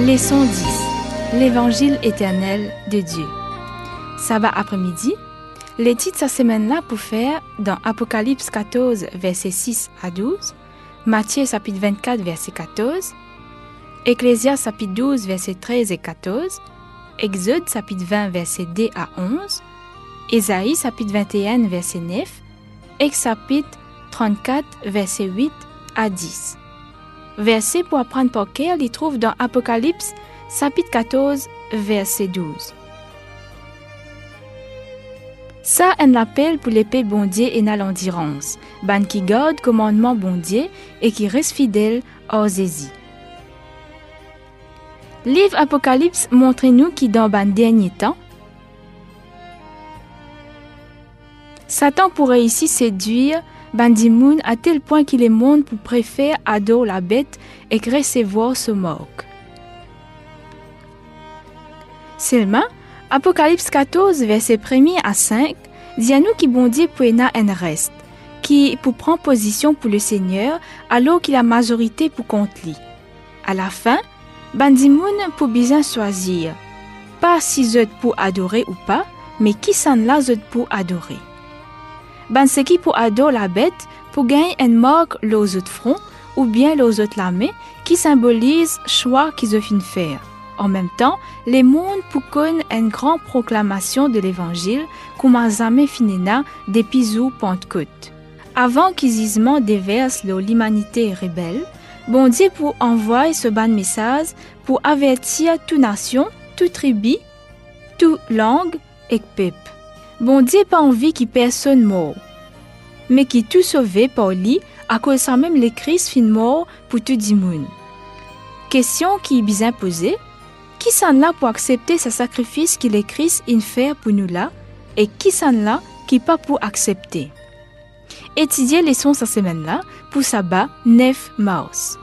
Leçon 10. L'évangile éternel de Dieu. Sabbat après-midi. Les titres cette semaine-là pour faire dans Apocalypse 14, versets 6 à 12, Matthieu chapitre 24, verset 14, Ecclésias chapitre 12, versets 13 et 14, Exode chapitre 20, verset 2 à 11, Ésaïe chapitre 21, verset 9, et chapitre 34, verset 8 à 10. Verset pour apprendre par cœur, il trouve dans Apocalypse chapitre 14, verset 12. Ça, un appel pour l'épée bondier et l'endurance, ban qui garde commandement bondier et qui reste fidèle aux Zézi. Livre Apocalypse montre-nous qui dans ban dernier temps, Satan pourrait ici séduire Bandimoun à tel point qu'il est monde pour préférer adorer la bête et recevoir ce moque. Seulement, Apocalypse 14, verset 1 à 5, dit à nous qui bondit pour un reste, qui pour prendre position pour le Seigneur alors qu'il a majorité pour contre lui. À la fin, Bandimoun pour bien choisir, pas si zot pour adorer ou pas, mais qui s'en là pour adorer. Ben ce qui pour adorer la bête pour gagner une marque aux autres front ou bien aux autres lamés qui symbolise choix qu'ils ont faire. En même temps, les mondes pour connaître une grande proclamation de l'évangile comme a jamais finina depuis Pentecôte. Avant qu'isement déverse l'humanité rebelle, bon Dieu pour envoyer ce ban message pour avertir toute nation, toute tribu, toute langue et peuple. Bon Dieu pas envie que personne mort, mais qui tout sauvé par lui à cause ça même les Christ fin mort pour tout le monde. Question qui est bien posée, qui s'en là pour accepter ce sacrifice qu'il est Christ in faire pour nous là, et qui s'en là qui pas pour accepter? Étudier les sons cette semaine-là pour sabbat 9 mars.